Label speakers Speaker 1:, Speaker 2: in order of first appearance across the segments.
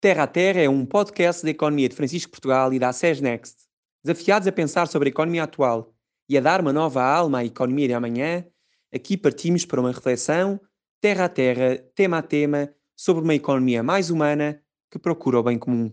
Speaker 1: Terra a Terra é um podcast da economia de Francisco Portugal e da SES Next. Desafiados a pensar sobre a economia atual e a dar uma nova alma à economia de amanhã, aqui partimos para uma reflexão, terra a terra, tema a tema, sobre uma economia mais humana que procura o bem comum.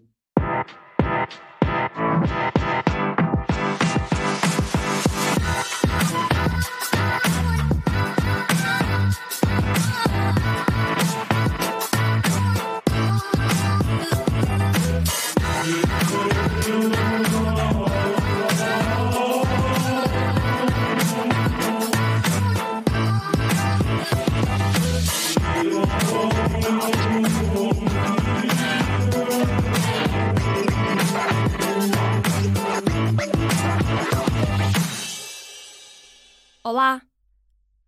Speaker 2: Olá!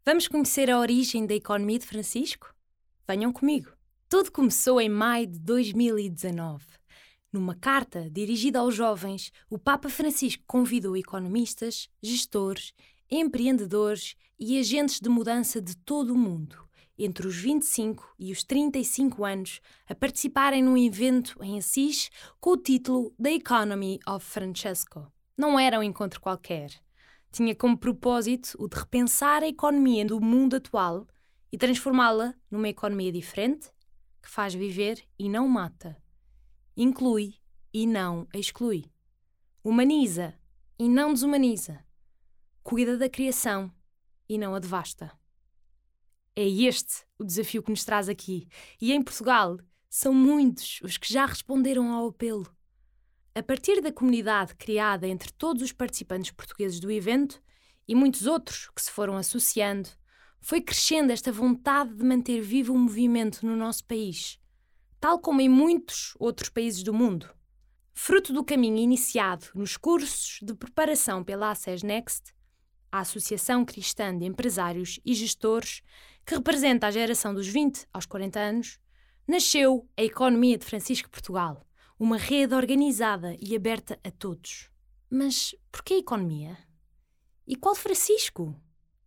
Speaker 2: Vamos conhecer a origem da economia de Francisco? Venham comigo. Tudo começou em maio de 2019. Numa carta dirigida aos jovens, o Papa Francisco convidou economistas, gestores, empreendedores e agentes de mudança de todo o mundo, entre os 25 e os 35 anos, a participarem num evento em Assis com o título The Economy of Francesco. Não era um encontro qualquer tinha como propósito o de repensar a economia do mundo atual e transformá-la numa economia diferente que faz viver e não mata, inclui e não exclui, humaniza e não desumaniza, cuida da criação e não a devasta. É este o desafio que nos traz aqui, e em Portugal são muitos os que já responderam ao apelo a partir da comunidade criada entre todos os participantes portugueses do evento e muitos outros que se foram associando, foi crescendo esta vontade de manter vivo o movimento no nosso país, tal como em muitos outros países do mundo. Fruto do caminho iniciado nos cursos de preparação pela ACES Next, a Associação Cristã de Empresários e Gestores, que representa a geração dos 20 aos 40 anos, nasceu a Economia de Francisco Portugal, uma rede organizada e aberta a todos. Mas por que economia? E qual Francisco?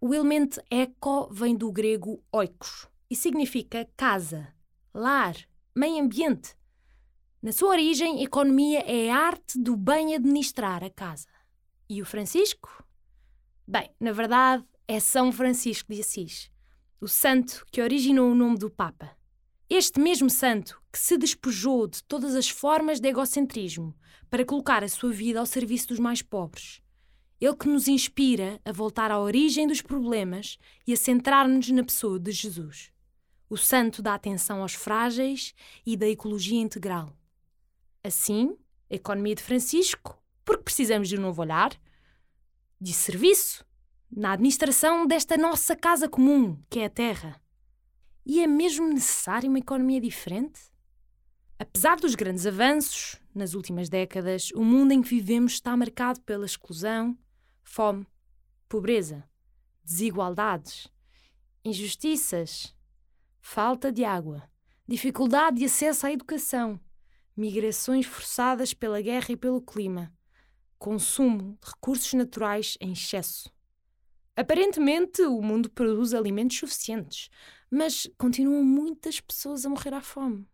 Speaker 2: O elemento eco vem do grego oikos e significa casa, lar, meio ambiente. Na sua origem, economia é a arte do bem administrar a casa. E o Francisco? Bem, na verdade, é São Francisco de Assis, o santo que originou o nome do Papa. Este mesmo santo que se despojou de todas as formas de egocentrismo para colocar a sua vida ao serviço dos mais pobres. Ele que nos inspira a voltar à origem dos problemas e a centrar-nos na pessoa de Jesus. O santo da atenção aos frágeis e da ecologia integral. Assim, a economia de Francisco, porque precisamos de um novo olhar, de serviço, na administração desta nossa casa comum, que é a Terra. E é mesmo necessário uma economia diferente? Apesar dos grandes avanços nas últimas décadas, o mundo em que vivemos está marcado pela exclusão, fome, pobreza, desigualdades, injustiças, falta de água, dificuldade de acesso à educação, migrações forçadas pela guerra e pelo clima, consumo de recursos naturais em excesso. Aparentemente, o mundo produz alimentos suficientes, mas continuam muitas pessoas a morrer à fome.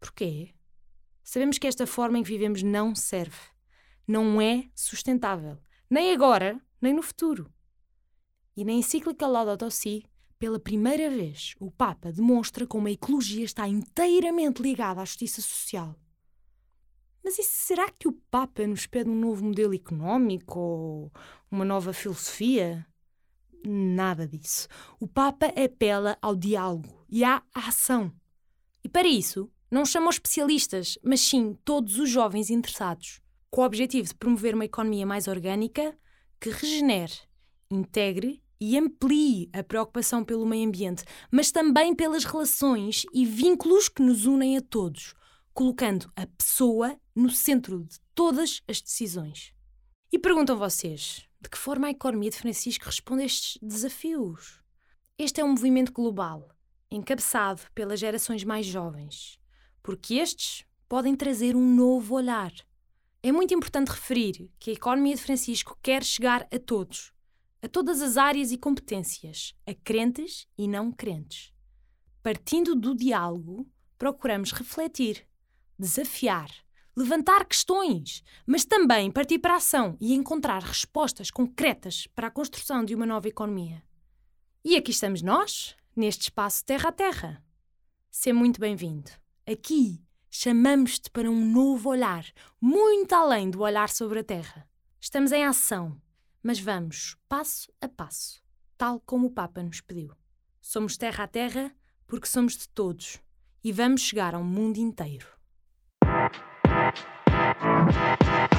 Speaker 2: Porquê? Sabemos que esta forma em que vivemos não serve, não é sustentável, nem agora, nem no futuro. E na encíclica Laudato Si, pela primeira vez, o Papa demonstra como a ecologia está inteiramente ligada à justiça social. Mas e será que o Papa nos pede um novo modelo económico ou uma nova filosofia? Nada disso. O Papa apela ao diálogo e à ação. E para isso, não chama os especialistas, mas sim todos os jovens interessados, com o objetivo de promover uma economia mais orgânica que regenere, integre e amplie a preocupação pelo meio ambiente, mas também pelas relações e vínculos que nos unem a todos, colocando a pessoa no centro de todas as decisões. E perguntam vocês, de que forma a economia de Francisco responde a estes desafios? Este é um movimento global, encabeçado pelas gerações mais jovens, porque estes podem trazer um novo olhar. É muito importante referir que a economia de Francisco quer chegar a todos, a todas as áreas e competências, a crentes e não crentes. Partindo do diálogo, procuramos refletir, desafiar, levantar questões, mas também partir para a ação e encontrar respostas concretas para a construção de uma nova economia. E aqui estamos nós, neste espaço Terra a Terra. Seja muito bem-vindo. Aqui chamamos-te para um novo olhar, muito além do olhar sobre a Terra. Estamos em ação, mas vamos passo a passo, tal como o Papa nos pediu. Somos Terra a Terra porque somos de todos e vamos chegar ao mundo inteiro. Thank you.